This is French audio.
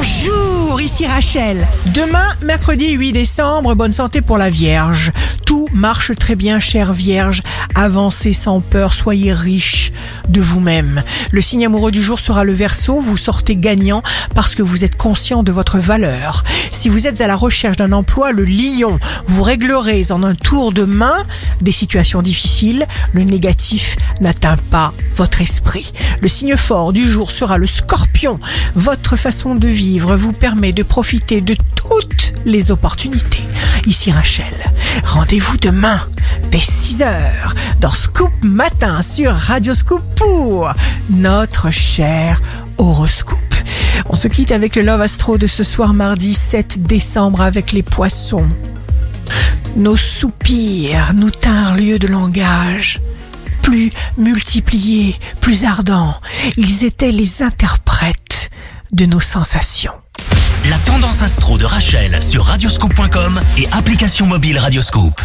Bonjour, ici Rachel. Demain, mercredi 8 décembre, bonne santé pour la Vierge. Tout marche très bien, chère Vierge. Avancez sans peur, soyez riche de vous-même. Le signe amoureux du jour sera le Verseau. Vous sortez gagnant parce que vous êtes conscient de votre valeur. Si vous êtes à la recherche d'un emploi, le Lion, vous réglerez en un tour de main des situations difficiles. Le négatif n'atteint pas votre esprit. Le signe fort du jour sera le Scorpion. Votre façon de vivre vous permet de profiter de toutes les opportunités. Ici Rachel. Rendez-vous demain dès 6h dans Scoop Matin sur Radio Scoop pour notre cher horoscope. On se quitte avec le Love Astro de ce soir mardi 7 décembre avec les poissons. Nos soupirs nous tinrent lieu de langage. Plus multipliés, plus ardents, ils étaient les interprètes de nos sensations. La tendance astro de Rachel sur radioscope.com et application mobile Radioscope.